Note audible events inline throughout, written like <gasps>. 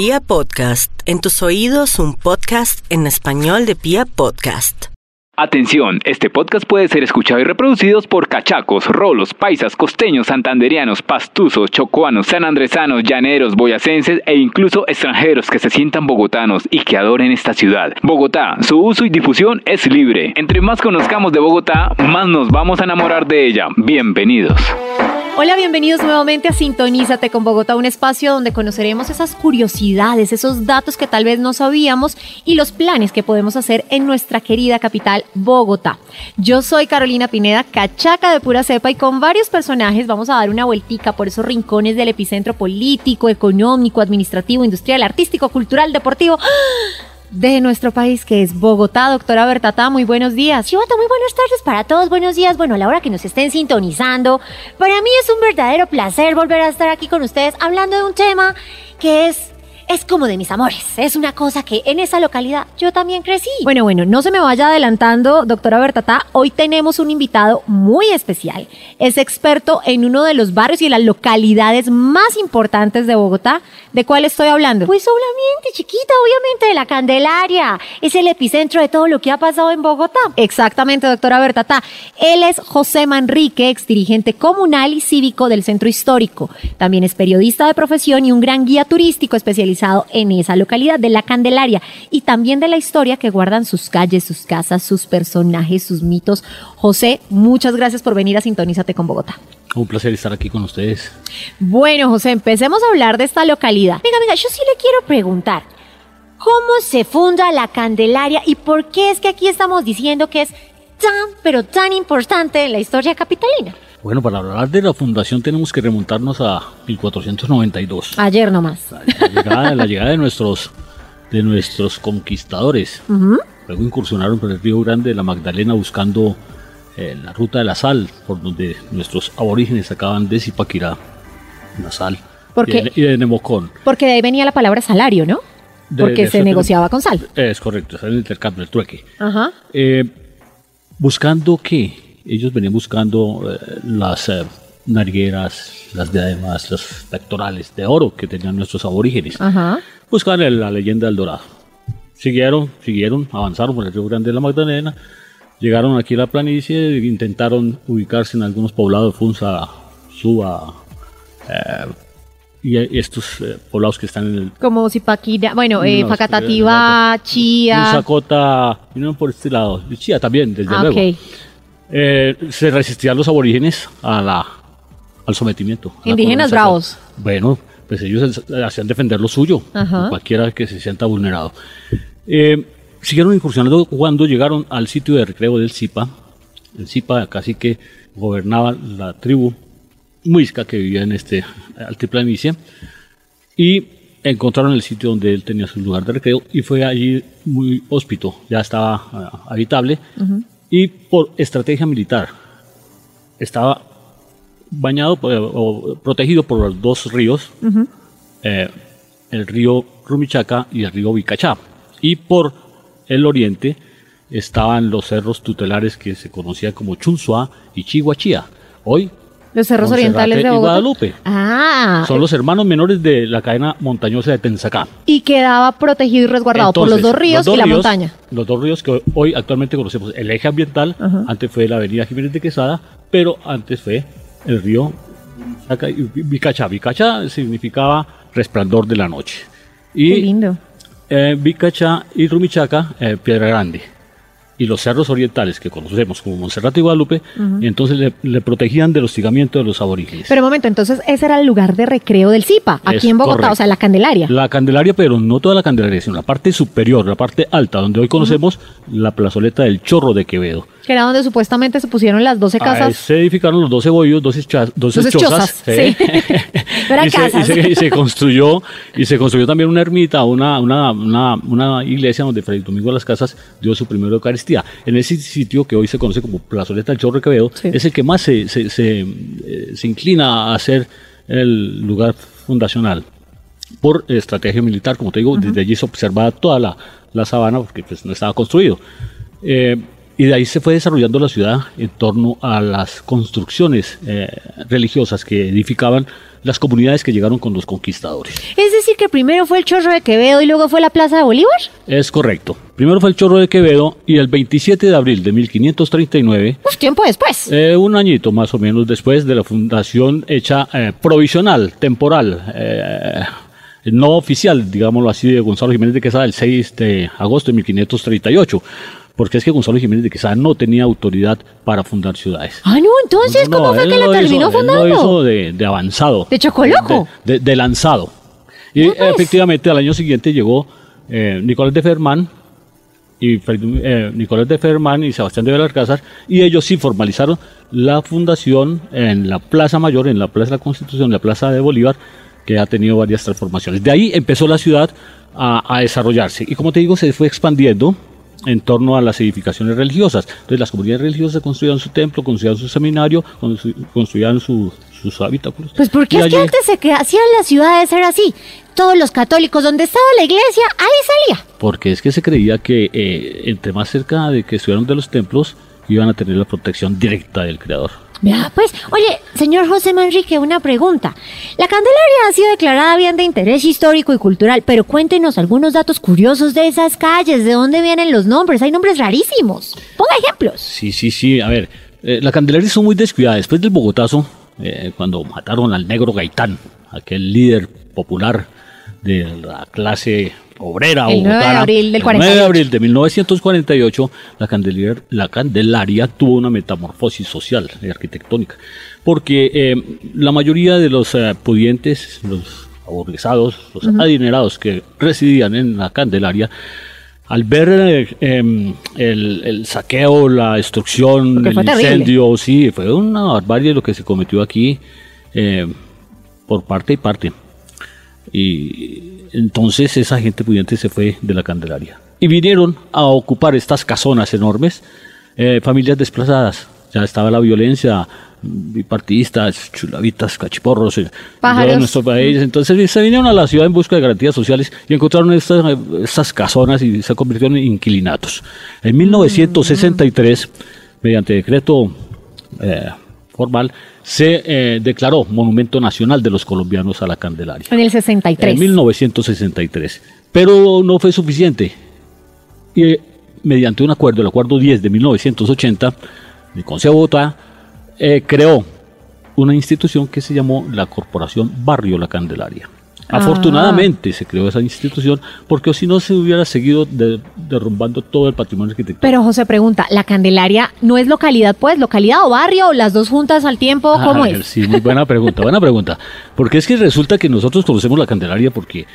Pia Podcast, en tus oídos un podcast en español de Pia Podcast. Atención, este podcast puede ser escuchado y reproducido por cachacos, rolos, paisas, costeños, santanderianos, pastuzos, chocuanos, sanandresanos, llaneros, boyacenses e incluso extranjeros que se sientan bogotanos y que adoren esta ciudad. Bogotá, su uso y difusión es libre. Entre más conozcamos de Bogotá, más nos vamos a enamorar de ella. Bienvenidos. Hola, bienvenidos nuevamente a Sintonízate con Bogotá, un espacio donde conoceremos esas curiosidades, esos datos que tal vez no sabíamos y los planes que podemos hacer en nuestra querida capital, Bogotá. Yo soy Carolina Pineda, cachaca de pura cepa y con varios personajes vamos a dar una vueltica por esos rincones del epicentro político, económico, administrativo, industrial, artístico, cultural, deportivo de nuestro país, que es Bogotá. Doctora Bertata, muy buenos días. Chivata, muy buenas tardes para todos. Buenos días. Bueno, a la hora que nos estén sintonizando, para mí es un verdadero placer volver a estar aquí con ustedes hablando de un tema que es es como de mis amores. Es una cosa que en esa localidad yo también crecí. Bueno, bueno, no se me vaya adelantando, doctora Bertata. Hoy tenemos un invitado muy especial. Es experto en uno de los barrios y las localidades más importantes de Bogotá. ¿De cuál estoy hablando? Pues solamente, chiquita, obviamente de la Candelaria. Es el epicentro de todo lo que ha pasado en Bogotá. Exactamente, doctora Bertata. Él es José Manrique, ex dirigente comunal y cívico del Centro Histórico. También es periodista de profesión y un gran guía turístico especializado en esa localidad de la Candelaria y también de la historia que guardan sus calles, sus casas, sus personajes, sus mitos. José, muchas gracias por venir a Sintonízate con Bogotá. Un placer estar aquí con ustedes. Bueno, José, empecemos a hablar de esta localidad. Venga, venga, yo sí le quiero preguntar. ¿Cómo se funda la Candelaria y por qué es que aquí estamos diciendo que es tan, pero tan importante en la historia capitalina? Bueno, para hablar de la fundación tenemos que remontarnos a 1492. Ayer nomás. La llegada, de nuestros de nuestros conquistadores. Luego incursionaron por el río Grande de la Magdalena buscando eh, la ruta de la sal, por donde nuestros aborígenes sacaban de Zipaquirá la sal porque, y, de, Nemocón. Porque de ahí venía la palabra salario, ¿no? Porque se negociaba con sal. Es correcto, es el intercambio, el trueque. Ajá. Eh, buscando qué? Ellos venían buscando eh, las eh, nargueras, las diademas, los pectorales de oro que tenían nuestros aborígenes. Buscaban la leyenda del dorado. Siguieron, siguieron, avanzaron por el río Grande de la Magdalena, llegaron aquí a la planicie, intentaron ubicarse en algunos poblados, Funza, Suba, eh, y estos poblados que están en el... Como Zipaquira, bueno, eh, Facatativá, Chía... Musacota, vinieron por este lado, Chía también, desde ah, luego. Eh, se resistían los aborígenes a la, al sometimiento. Indígenas bravos. Bueno, pues ellos hacían defender lo suyo, cualquiera que se sienta vulnerado. Eh, siguieron incursionando cuando llegaron al sitio de recreo del Zipa. El Zipa casi que gobernaba la tribu muisca que vivía en este altiplanicie y encontraron el sitio donde él tenía su lugar de recreo y fue allí muy hóspito, ya estaba ah, habitable y por estrategia militar. Estaba bañado o protegido por los dos ríos, eh, el río Rumichaca y el río Vicachá. Y por el oriente estaban los cerros tutelares que se conocían como Chunzua y Chihuachía. Hoy los cerros orientales de Guadalupe. Ah. Son los hermanos menores de la cadena montañosa de Tensacá. Y quedaba protegido y resguardado por los dos ríos y la montaña. Los dos ríos que hoy actualmente conocemos. El eje ambiental, antes fue la avenida Jiménez de Quesada, pero antes fue el río Vicacha. Vicacha significaba resplandor de la noche. Y, Qué lindo. Eh, Vicacha y Rumichaca, eh, Piedra Grande y los cerros orientales que conocemos como Monserrate y Guadalupe, y entonces le, protegían del hostigamiento de los aborígenes. Pero un momento, entonces ese era el lugar de recreo del Zipa, aquí en Bogotá, o sea, la Candelaria. La Candelaria, pero no toda la Candelaria, sino la parte superior, la parte alta, donde hoy conocemos la plazoleta del Chorro de Quevedo que era donde supuestamente se pusieron las 12 casas. se edificaron los 12 bollos, 12, 12, chozas. Sí. y, casas. Se, y, se, construyó, y se construyó también una ermita, una, una, una, una iglesia donde Fray Domingo de las Casas dio su primera Eucaristía. En ese sitio que hoy se conoce como Plazoleta del Chorro Quevedo, es el que más se, se, se, eh, se inclina a ser el lugar fundacional por estrategia militar, como te digo, desde allí se observaba toda la, la sabana porque pues, no estaba construido. Eh, y de ahí se fue desarrollando la ciudad en torno a las construcciones eh, religiosas que edificaban las comunidades que llegaron con los conquistadores. Es decir, que primero fue el Chorro de Quevedo y luego fue la Plaza de Bolívar. Es correcto. Primero fue el Chorro de Quevedo y el 27 de abril de 1539. Uf, tiempo después. Eh, un añito más o menos después de la fundación hecha eh, provisional, temporal. Eh, no oficial, digámoslo así, de Gonzalo Jiménez de Quesada el 6 de agosto de 1538 porque es que Gonzalo Jiménez de Quesada no tenía autoridad para fundar ciudades. Ah, no, entonces, ¿cómo fue que la terminó fundando? Él lo hizo de, de, avanzado. ¿De chocoloco? De, de, lanzado. Y pues. efectivamente al año siguiente llegó eh, Nicolás de Fermán, y eh, Nicolás de Fermán y Sebastián de Belalcázar, y ellos sí formalizaron la fundación en la Plaza Mayor, en la Plaza de la Constitución, en la Plaza de Bolívar, que ha tenido varias transformaciones. De ahí empezó la ciudad a, a desarrollarse. Y como te digo, se fue expandiendo en torno a las edificaciones religiosas. Entonces las comunidades religiosas construían su templo, construían su seminario, construían sus habitáculos. Pues porque es que antes se hacían las ciudades era así. Todos los católicos, donde estaba la iglesia, ahí salía. Porque es que se creía que eh, entre más cerca de que estuvieran de los templos, iban a tener la protección directa del Creador. Pues, oye, señor José Manrique, una pregunta. La Candelaria ha sido declarada bien de interés histórico y cultural, pero cuéntenos algunos datos curiosos de esas calles, de dónde vienen los nombres. Hay nombres rarísimos. Ponga ejemplos. Sí, sí, sí. A ver, eh, la Candelaria es muy descuidada. Después del Bogotazo, eh, cuando mataron al negro Gaitán, aquel líder popular de la clase obrera el 9 de abril del 9 de abril de 1948, la Candelaria, la Candelaria tuvo una metamorfosis social y arquitectónica, porque eh, la mayoría de los eh, pudientes, los aburguesados, los adinerados que residían en la Candelaria, al ver eh, em, el, saqueo, la destrucción, el incendio, sí, fue una barbarie lo que se cometió aquí por parte y parte. Y entonces esa gente pudiente se fue de la Candelaria. Y vinieron a ocupar estas casonas enormes, eh, familias desplazadas. Ya estaba la violencia, bipartidistas, chulavitas, cachiporros eh, en nuestro país. Entonces se vinieron a la ciudad en busca de garantías sociales y encontraron estas, estas casonas y se convirtieron en inquilinatos. En 1963, mediante decreto eh, formal, se eh, declaró Monumento Nacional de los Colombianos a la Candelaria. En el 63. En 1963. Pero no fue suficiente. Y mediante un acuerdo, el acuerdo 10 de 1980, el Consejo de Bogotá eh, creó una institución que se llamó la Corporación Barrio La Candelaria. Afortunadamente se creó esa institución porque si no se hubiera seguido derrumbando todo el patrimonio arquitectónico. Pero José pregunta, ¿la Candelaria no es localidad pues? ¿Localidad o barrio? ¿Las dos juntas al tiempo? ¿Cómo es? Sí, muy buena pregunta, buena pregunta. Porque es que resulta que nosotros conocemos la Candelaria porque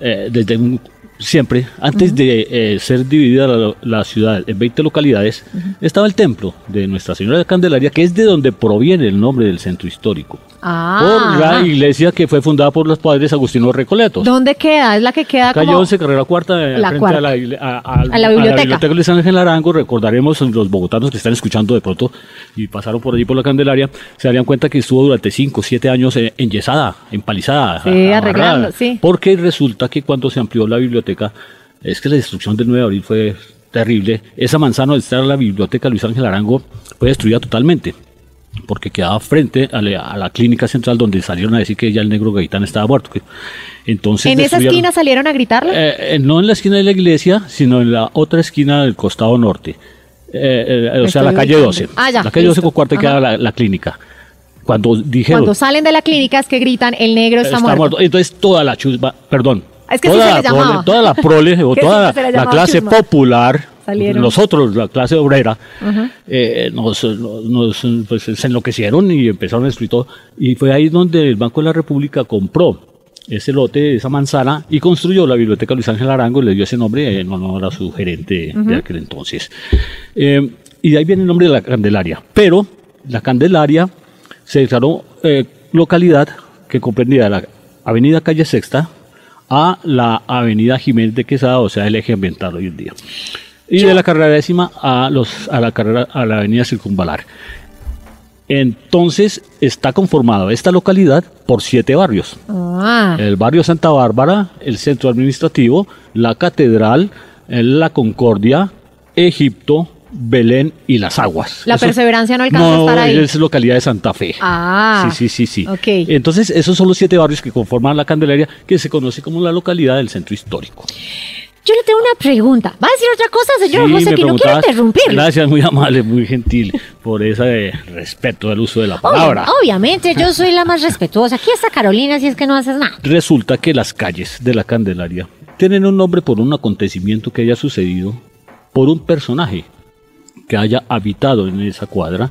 eh, desde un siempre, antes de eh, ser dividida la, ciudad en 20 localidades, estaba el templo de Nuestra Señora de Candelaria, que es de donde proviene el nombre del centro histórico. Ah. Por la iglesia que fue fundada por los padres Agustino Recoletos. ¿Dónde queda? Es la que queda Calle como... 11, carrera cuarta, la frente cuarta. A, la, a, la, biblioteca. A la San Ángel Arango. Recordaremos los bogotanos que están escuchando de pronto y pasaron por allí por la Candelaria, se darían cuenta que estuvo durante 5 o 7 años eh, enyesada, empalizada. Sí, arreglando, sí. Porque resulta que cuando se amplió la biblioteca, es que la destrucción del 9 de abril fue terrible. Esa manzana donde está la biblioteca Luis Ángel Arango fue destruida totalmente porque quedaba frente a la, clínica central donde salieron a decir que ya el negro Gaitán estaba muerto. Entonces ¿En esa esquina salieron a gritarlo? Eh, eh, no en la esquina de la iglesia, sino en la otra esquina del costado norte. Eh, o sea, la calle 12. Ah, ya, la calle 12 con cuarta queda la, la, clínica. Cuando dijeron... Cuando salen de la clínica es que gritan, el negro está, muerto. Entonces toda la chusma, perdón, es que toda, sí se la le prole, toda la <laughs> prole o toda sí la, la clase chusma. popular, Salieron. nosotros, la clase obrera, eh, nos, nos pues, se enloquecieron y empezaron a destruir todo. Y fue ahí donde el Banco de la República compró ese lote, esa manzana, y construyó la biblioteca Luis Ángel Arango, y le dio ese nombre en honor a su gerente de aquel entonces. Eh, y de ahí viene el nombre de la Candelaria. Pero la Candelaria se declaró eh, localidad que comprendía la avenida Calle Sexta a la avenida Jiménez de Quesada, o sea, el eje ambiental hoy en día. Y de la carrera décima a, los, a, la carrera, a la avenida Circunvalar. Entonces está conformada esta localidad por siete barrios. Ah. El barrio Santa Bárbara, el centro administrativo, la catedral, la Concordia, Egipto, Belén y Las Aguas. La perseverancia no alcanza a estar ahí. es localidad de Santa Fe. Ah. Sí, sí, sí, sí. Ok. Entonces, esos son los siete barrios que conforman la Candelaria, que se conoce como la localidad del centro histórico. Yo le tengo una pregunta. ¿Va a decir otra cosa, señor Sí, José, que no quiero interrumpir? Gracias, muy amable, muy gentil <laughs> por ese respeto al uso de la palabra. obviamente, yo soy la más respetuosa. Aquí está Carolina, si es que no haces nada. Resulta que las calles de la Candelaria tienen un nombre por un acontecimiento que haya sucedido, por un personaje que haya habitado en esa cuadra,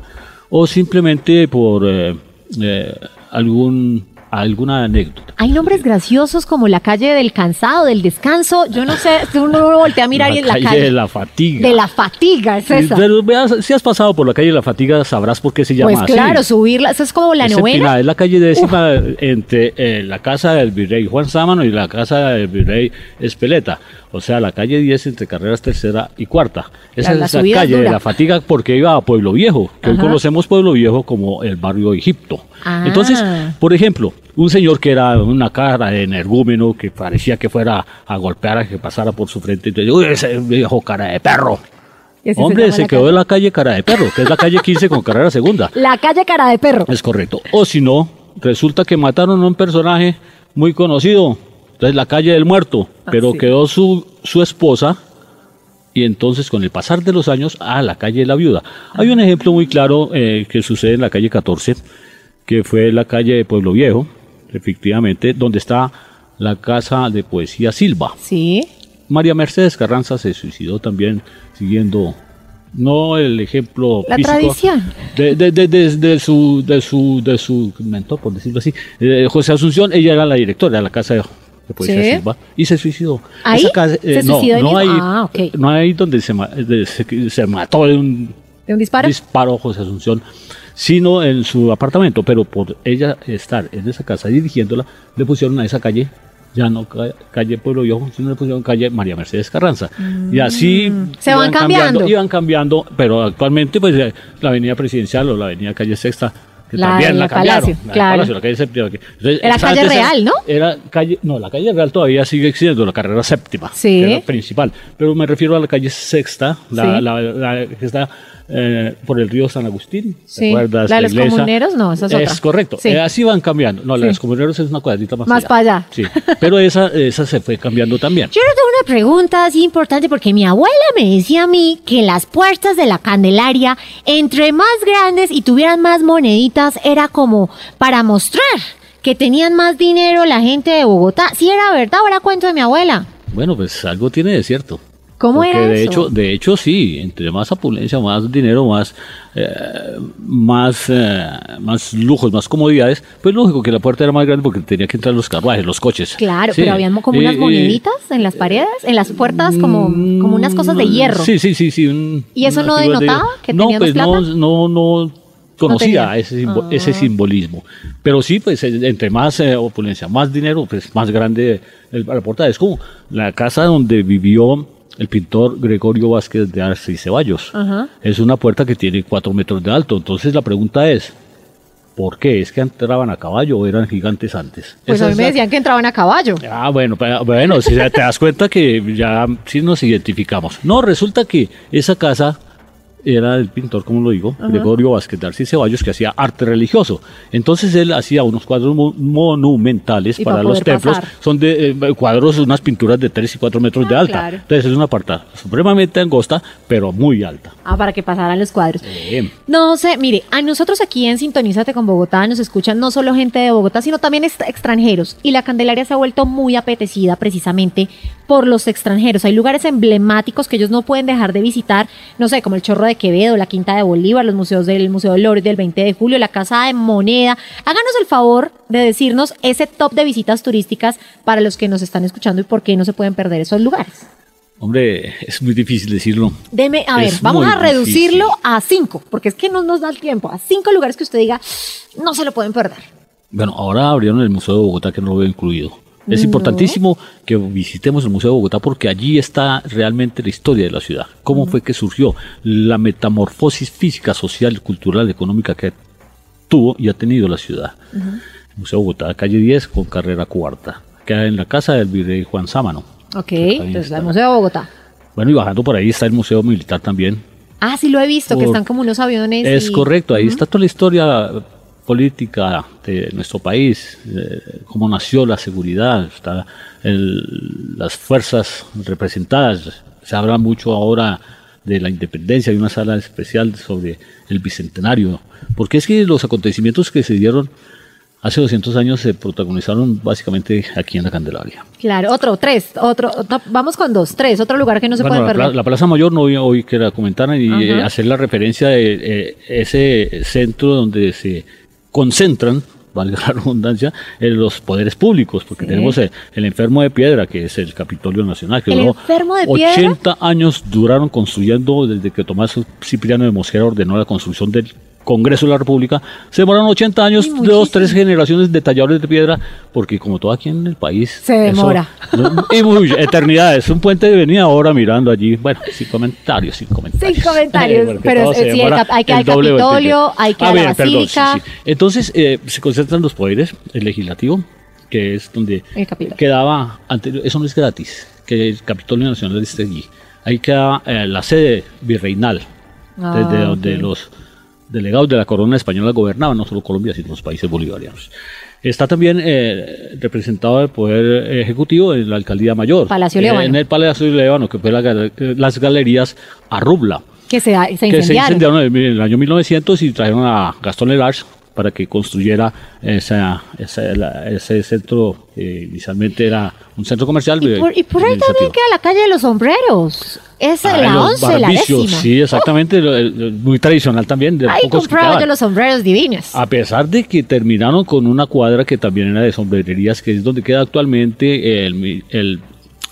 o simplemente por eh, eh, algún, alguna anécdota. Hay nombres graciosos como la calle del cansado, del descanso. Yo no sé, uno lo voltea a mirar y es la calle de la fatiga. de la fatiga, es esa. Pero veas, si has pasado por la calle de la fatiga, sabrás por qué se llama Pues así. claro, subirla, eso es como la Es novena. es la calle décima entre eh, la casa del virrey Juan Sámano y la casa del virrey Espeleta. O sea, la calle 10 entre carreras tercera y cuarta. Esa La- es la es calle de la fatiga porque iba a Pueblo Viejo, que hoy conocemos Pueblo Viejo como el barrio Egipto. Ah. Entonces, por ejemplo, un señor que era una cara de energúmeno, que parecía que fuera a golpear, a que pasara por su frente, entonces, uy, ese viejo cara de perro. Hombre, se, la quedó en la calle cara de perro, que es la calle 15 con carrera segunda. <laughs> La calle cara de perro. Es correcto. O si no, resulta que mataron a un personaje muy conocido. Entonces la calle del muerto, Ah, pero sí. quedó su, su esposa y entonces con el pasar de los años a la calle de la viuda. Hay un ejemplo muy claro eh, que sucede en la calle 14, que fue la calle de Pueblo Viejo, efectivamente, donde está la casa de poesía Silva. Sí. María Mercedes Carranza se suicidó también siguiendo no el ejemplo La físico tradición. de, de, de, de- de su de su de su mentor por decirlo así eh, José Asunción ella era la directora de la casa de, de poesía Sí. Y se suicidó ¿Ahí? Esa casa, ¿Se no, suicidó no ahí Ah, ok. no ahí donde se, se, se mató de un ¿De un disparo? disparo José Asunción, sino en su apartamento, pero por ella estar en esa casa dirigiéndola, le pusieron a esa calle, ya no ca- calle Pueblo Viejo, sino le pusieron calle María Mercedes Carranza. Y así Mm. Se van cambiando. Iban cambiando, pero actualmente pues eh, la avenida presidencial o la avenida calle Sexta, que La también la cambiaron. Palacio, la claro. Palacio, la calle séptima. entonces, Era calle Real, ¿no? Era calle, no, la calle Real todavía sigue siendo la carrera séptima, Sí. que era principal, pero me refiero a la calle Sexta, la, Sí. la que está eh, por el río San Agustín. ¿te Sí. La de los iglesia? comuneros, no, esa es otra. correcto. Sí. Eh, así van cambiando. No, la de Sí. los comuneros es una cuadrita más, Más para allá. Sí. Pero esa, esa se fue cambiando también. Yo le tengo una pregunta así importante porque mi abuela me decía a mí que las puertas de la Candelaria, entre más grandes y tuvieran más moneditas, era como para mostrar que tenían más dinero la gente de Bogotá. Si era verdad era cuento de mi abuela. Bueno, pues algo tiene de cierto. ¿Cómo Porque era de eso? hecho, de hecho sí, entre más opulencia, más dinero, más, eh, más, eh, más lujos, más comodidades, pues lógico que la puerta era más grande porque tenía que entrar los carruajes, los coches. Claro, Sí. pero habían como unas Eh, moneditas en las paredes, en las puertas, como, como unas cosas de hierro. Sí, sí, sí, sí. un- ¿Y eso no de denotaba hierro. que no, pues no, plata? no, no conocía tenía. ese, simbo- Ah. ese simbolismo. Pero sí, pues eh, entre más eh, opulencia, más dinero, pues más grande el, la portada. Es como la casa donde vivió el pintor Gregorio Vázquez de Arce y Ceballos. Ajá. Es una puerta que tiene cuatro metros de alto. Entonces la pregunta es, ¿por qué? ¿Es que entraban a caballo o eran gigantes antes? Pues Esa a mí me la- decían que entraban a caballo. Ah, bueno, bueno, si te das cuenta que ya sí nos identificamos. No, resulta que esa casa era del pintor, como lo digo, Gregorio Vázquez de Arce y Ceballos, que hacía arte religioso. Entonces él hacía unos cuadros mo- monumentales para para los templos. pasar. Son de eh, cuadros, unas pinturas de 3 y 4 metros de Ah, alta. claro. Entonces es una puerta supremamente angosta, pero muy alta. Ah, para que pasaran los cuadros. No sé, mire, a nosotros aquí en Sintonízate con Bogotá nos escuchan no solo gente de Bogotá, sino también extranjeros. Y la Candelaria se ha vuelto muy apetecida precisamente por los extranjeros. Hay lugares emblemáticos que ellos no pueden dejar de visitar, no sé, como el Chorro de Quevedo, la Quinta de Bolívar, los museos del Museo del Louvre del 20 de julio, la Casa de Moneda. Háganos el favor de decirnos ese top de visitas turísticas para los que nos están escuchando y por qué no se pueden perder esos lugares. Hombre, es muy difícil decirlo. Deme, a ver, vamos a reducirlo difícil. a cinco, porque es que no nos da el tiempo. A cinco lugares que usted diga, no se lo pueden perder. Bueno, ahora abrieron el Museo de Bogotá que no lo veo incluido. Es importantísimo que visitemos el Museo de Bogotá porque allí está realmente la historia de la ciudad. Cómo fue que surgió la metamorfosis física, social, cultural, económica que tuvo y ha tenido la ciudad. El Museo de Bogotá, calle 10 con carrera cuarta. Queda en la casa del virrey Juan Sámano. Ok, entonces el Museo de Bogotá. Bueno, y bajando por ahí está el Museo Militar también, Ah, sí lo he visto, que están como unos aviones. Es correcto, ahí está toda la historia política de nuestro país, cómo nació la seguridad, las fuerzas representadas. Se habla mucho ahora de la independencia, hay una sala especial sobre el bicentenario, porque es que los acontecimientos que se dieron hace 200 años se protagonizaron básicamente aquí en la Candelaria. Claro, otro, tres, otro, vamos con dos, tres, otro lugar que no se puede la perder. la Plaza Mayor no hoy que la comentaran y eh, hacer la referencia de eh, ese centro donde se concentran valga la redundancia, en los poderes públicos, porque tenemos el, enfermo de piedra, que es el Capitolio Nacional, que ¿El enfermo de 80 años duraron construyendo desde que Tomás Cipriano de Mosquera ordenó la construcción del Congreso de la República, se demoraron 80 años, dos, tres generaciones de talladores de piedra, porque como todo aquí en el país... Se demora. y muy, <laughs> eternidades. Un puente de venida ahora mirando allí, bueno, sin comentarios, sin comentarios. Sin comentarios, <laughs> pero sí, hay que al Capitolio, hay que a la Basílica. Entonces, eh, se concentran los poderes, el legislativo, que es donde quedaba, anterior, eso no es gratis, que el Capitolio Nacional esté allí. Ahí queda eh, la sede virreinal, desde ah, donde los delegados de la corona española gobernaban no solo Colombia, sino los países bolivarianos. Está también eh, representado el Poder Ejecutivo en la Alcaldía Mayor. Palacio eh, en el Palacio Levano, que fue las galerías Arrubla. Que se, se incendiaron. Que se incendiaron en el, año 1900 y trajeron a Gastón Lelarge para que construyera esa, ese centro que inicialmente era un centro comercial. Y por, y por ahí también queda la calle de los sombreros. Es ah, la once, la décima. Sí, exactamente, muy tradicional también. De Ahí compraba yo los sombreros divinos. A pesar de que terminaron con una cuadra que también era de sombrererías, que es donde queda actualmente el, el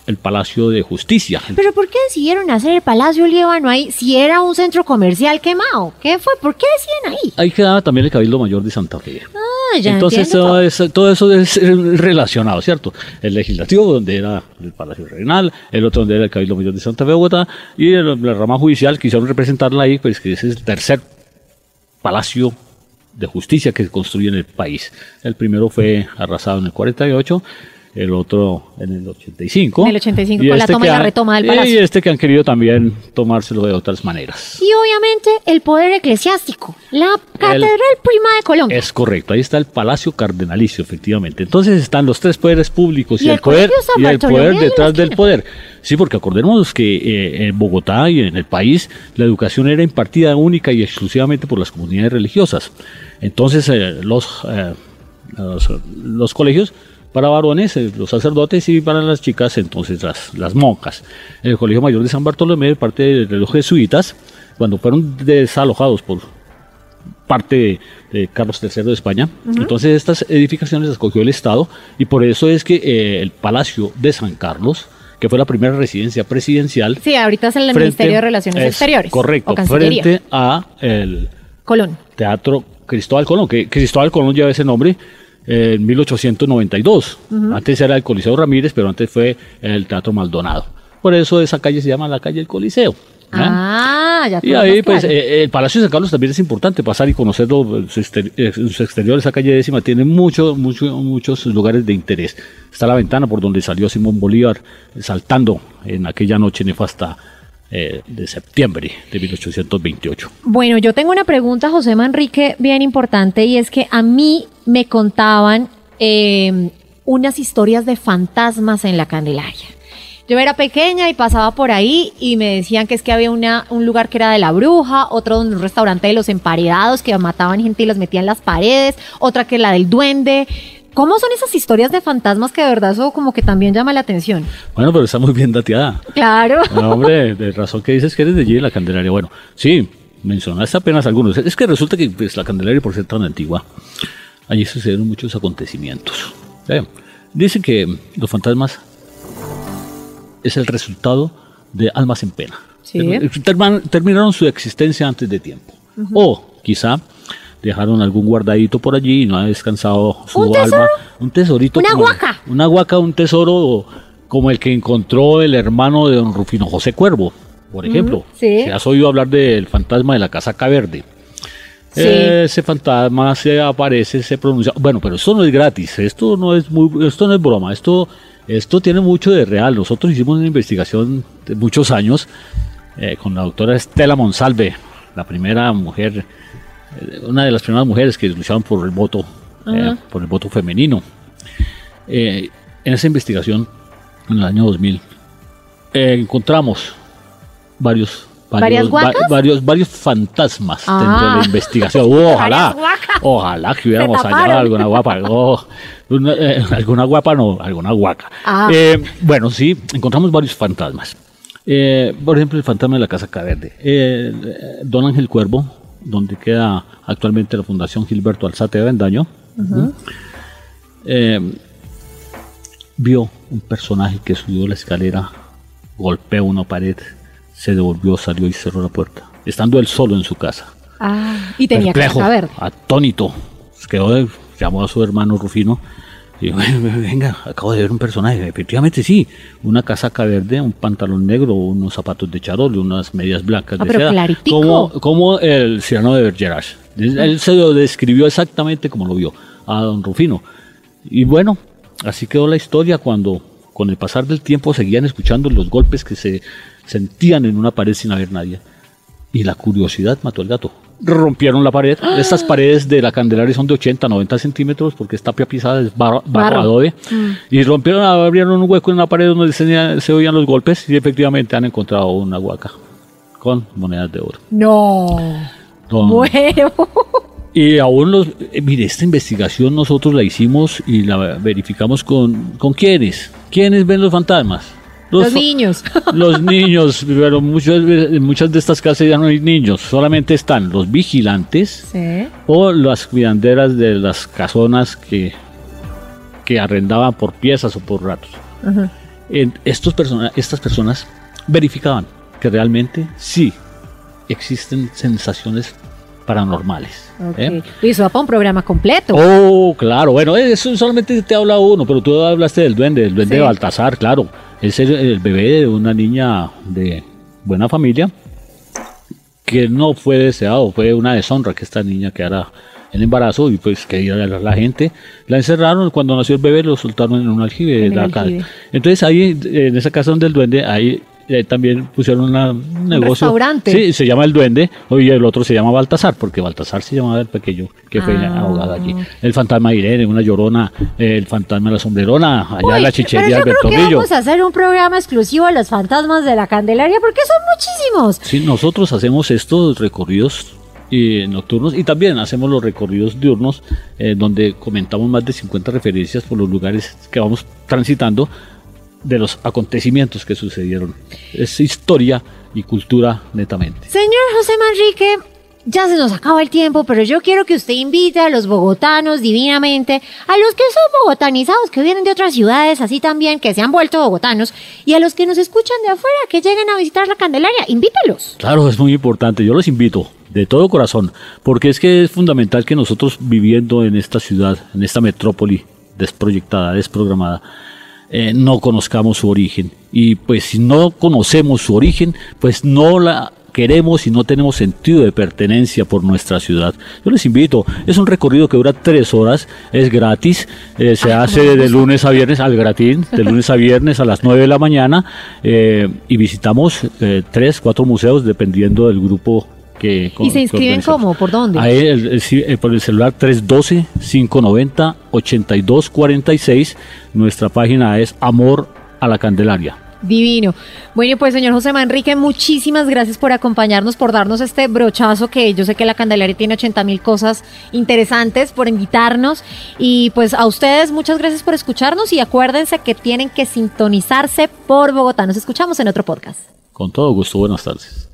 el Palacio de Justicia. ¿Pero por qué decidieron hacer el Palacio Líbano ahí si era un centro comercial quemado? ¿Qué fue? ¿Por qué deciden ahí? Ahí quedaba también el Cabildo Mayor de Santa Fe. Ah, ya Entonces todo, eso es relacionado, ¿cierto? El legislativo, donde era el Palacio Regional, el otro donde era el Cabildo Mayor de Santa Fe, Bogotá, y la rama judicial quisieron representarla ahí, pues que ese es el tercer palacio de justicia que se construye en el país. El primero fue arrasado en el 48 el otro en el 85. En el 85, con la este toma y la retoma del palacio. Y este que han querido también tomárselo de otras maneras. Y obviamente el poder eclesiástico, la Catedral Prima de Colombia. Es correcto, ahí está el Palacio Cardenalicio, efectivamente. Entonces están los tres poderes públicos y, el, poder, y el poder detrás del poder. Sí, porque acordemos que eh, en Bogotá y en el país la educación era impartida única y exclusivamente por las comunidades religiosas. Entonces eh, los, eh, los, los colegios para varones, eh, los sacerdotes, y para las chicas, entonces las, las monjas. El Colegio Mayor de San Bartolomé, parte de los jesuitas, cuando fueron desalojados por parte de, Carlos III de España, entonces estas edificaciones las cogió el Estado, y por eso es que eh, el Palacio de San Carlos, que fue la primera residencia presidencial. Sí, ahorita es el Ministerio de Relaciones Exteriores. Correcto, frente a el Colón. Teatro Cristóbal Colón, que Cristóbal Colón lleva ese nombre en 1892. Antes era el Coliseo Ramírez, pero antes fue el Teatro Maldonado. Por eso esa calle se llama la calle del Coliseo. Ah, ya Y ahí, pues, eh, el Palacio de San Carlos también es importante pasar y conocerlo. Eh, su, exterior, esa calle décima, tiene muchos muchos lugares de interés. Está la ventana por donde salió Simón Bolívar saltando en aquella noche nefasta eh, de septiembre de 1828. Bueno, yo tengo una pregunta, José Manrique, bien importante, y es que a mí me contaban eh, unas historias de fantasmas en la Candelaria. Yo era pequeña y pasaba por ahí y me decían que es que había una, un lugar que era de la bruja, otro un restaurante de los emparedados que mataban gente y los metían en las paredes, otra que la del duende. ¿Cómo son esas historias de fantasmas que de verdad eso como que también llama la atención? Bueno, pero está muy bien dateada. Claro. No, hombre, de razón que dices que eres de allí de la Candelaria. Bueno, sí, mencionaste apenas algunos. Es que resulta que pues, la Candelaria, por ser tan antigua, allí sucedieron muchos acontecimientos. Dicen que los fantasmas es el resultado de almas en pena. ¿Sí? terminaron su existencia antes de tiempo. O quizá dejaron algún guardadito por allí y no ha descansado su alma. Un tesorito. Una guaca. Una guaca, un tesoro como el que encontró el hermano de don Rufino José Cuervo, por ejemplo. sí. has oído hablar del fantasma de la casaca verde. Ese fantasma se aparece, se pronuncia. Bueno, pero esto no es gratis, esto no es muy, esto no es broma, esto, esto tiene mucho de real. Nosotros hicimos una investigación de muchos años eh, con la doctora Estela Monsalve, la primera mujer, eh, una de las primeras mujeres que luchaban por el voto, eh, por el voto femenino. en esa investigación, en el año 2000, encontramos varios varios, varios, varios fantasmas dentro de la ah. investigación. <laughs> ojalá, ojalá que hubiéramos hallado alguna guapa. alguna guapa, no, alguna guaca. Ah. bueno, sí, encontramos varios fantasmas. Eh, por ejemplo, el fantasma de la Casa Caverde. Eh, Don Ángel Cuervo, donde queda actualmente la Fundación Gilberto Alzate de Vendaño, eh, vio un personaje que subió la escalera, golpeó una pared, se devolvió, salió y cerró la puerta, estando él solo en su casa. Ah, y tenía que saber. Atónito, quedó, llamó a su hermano Rufino y <laughs> venga, acabo de ver un personaje. Efectivamente, sí. Una casaca verde, un pantalón negro, unos zapatos de charol, unas medias blancas ah, de seda. Como, como el ciudadano de Bergerac. Él se lo describió exactamente como lo vio a don Rufino. Y bueno, así quedó la historia cuando con el pasar del tiempo seguían escuchando los golpes que se sentían en una pared sin haber nadie. Y la curiosidad mató al gato rompieron la pared. <gasps> Estas paredes de la Candelaria son de 80, 90 centímetros porque esta tapia pisada es barro, adobe. Mm. Y rompieron, abrieron un hueco en la pared donde se, oían los golpes y efectivamente han encontrado una huaca con monedas de oro. No. Bueno. <laughs> Y aún los, eh, mire, esta investigación nosotros la hicimos y la verificamos con, con quiénes. ¿Quiénes ven los fantasmas? Los, niños. <laughs> Los niños, pero muchas, muchas de estas casas ya no hay niños, solamente están los vigilantes o las cuidanderas de las casonas que, que arrendaban por piezas o por ratos. estos persona, estas personas verificaban que realmente sí existen sensaciones paranormales. ¿eh? Y eso va para un programa completo. Oh, claro, bueno, eso solamente te habla uno, pero tú hablaste del duende, del duende de Baltasar, claro es el, bebé de una niña de buena familia que no fue deseado, fue una deshonra que esta niña quedara en embarazo y pues que la, la gente la encerraron cuando nació el bebé lo soltaron en un aljibe, de la entonces ahí en esa casa donde el duende ahí y ahí también pusieron un negocio. restaurante. Sí, se llama El Duende, y el otro se llama Baltasar, porque Baltasar se llamaba el pequeño que fue ah. ahogado allí. El fantasma Irene, una llorona, el fantasma de la sombrerona, allá en la chichería del Bertorrillo. Vamos a hacer un programa exclusivo a los fantasmas de la Candelaria, porque son muchísimos. Sí, nosotros hacemos estos recorridos y nocturnos y también hacemos los recorridos diurnos eh, donde comentamos más de 50 referencias por los lugares que vamos transitando de los acontecimientos que sucedieron. Es historia y cultura netamente. Señor José Manrique, ya se nos acaba el tiempo, pero yo quiero que usted invite a los bogotanos divinamente, a los que son bogotanizados, que vienen de otras ciudades, así también, que se han vuelto bogotanos, y a los que nos escuchan de afuera, que lleguen a visitar la Candelaria, invítelos. Claro, es muy importante, yo los invito de todo corazón, porque es que es fundamental que nosotros viviendo en esta ciudad, en esta metrópoli desproyectada, desprogramada, eh, no conozcamos su origen. Y pues si no conocemos su origen, pues no la queremos y no tenemos sentido de pertenencia por nuestra ciudad. Yo les invito, es un recorrido que dura tres horas, es gratis, eh, se hace de lunes a viernes al gratín, de lunes a viernes a las 9 de la mañana eh, y visitamos tres, cuatro museos dependiendo del grupo ¿Y se inscriben cómo? ¿Por dónde? Eh, por el celular 312-590-8246. Nuestra página es Amor a la Candelaria. Divino. Bueno, pues señor José Manrique, muchísimas gracias por acompañarnos, por darnos este brochazo que yo sé que la Candelaria tiene 80 mil cosas interesantes, por invitarnos. Y pues a ustedes muchas gracias por escucharnos y acuérdense que tienen que sintonizarse por Bogotá. Nos escuchamos en otro podcast. Con todo gusto, buenas tardes.